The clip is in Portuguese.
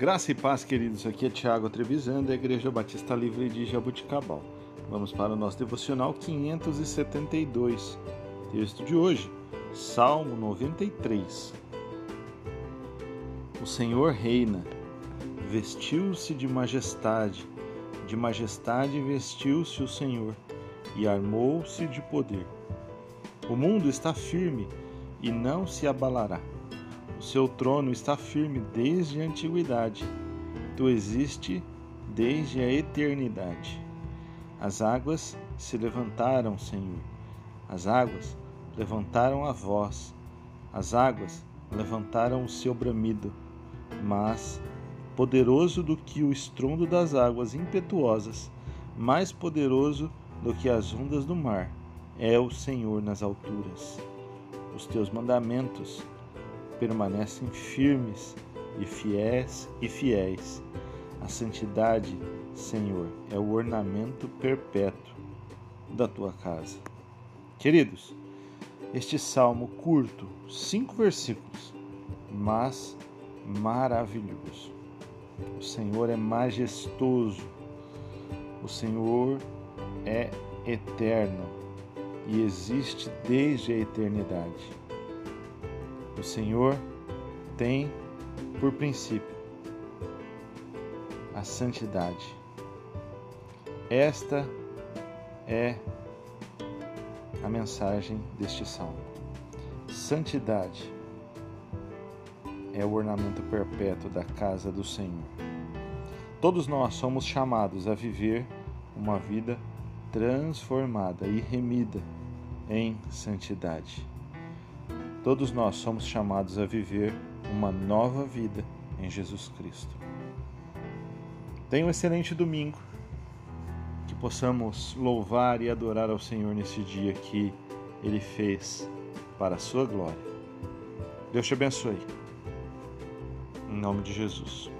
Graça e paz, queridos. Aqui é Tiago Trevisan, da Igreja Batista Livre de Jabuticabal. Vamos para o nosso devocional 572. Texto de hoje, Salmo 93. O Senhor reina, vestiu-se de majestade, de majestade vestiu-se o Senhor e armou-se de poder. O mundo está firme e não se abalará. O seu trono está firme desde a antiguidade. Tu existe desde a eternidade. As águas se levantaram, Senhor. As águas levantaram a voz. As águas levantaram o seu bramido. Mas, poderoso do que o estrondo das águas impetuosas, mais poderoso do que as ondas do mar, é o Senhor nas alturas. Os teus mandamentos permanecem firmes e fiéis e fiéis. A santidade, Senhor, é o ornamento perpétuo da tua casa. Queridos, este salmo curto, cinco versículos, mas maravilhoso. O Senhor é majestoso, o Senhor é eterno e existe desde a eternidade. O Senhor tem por princípio a santidade. Esta é a mensagem deste salmo. Santidade é o ornamento perpétuo da casa do Senhor. Todos nós somos chamados a viver uma vida transformada e remida em santidade. Todos nós somos chamados a viver uma nova vida em Jesus Cristo. Tenha um excelente domingo. Que possamos louvar e adorar ao Senhor nesse dia que Ele fez para a sua glória. Deus te abençoe. Em nome de Jesus.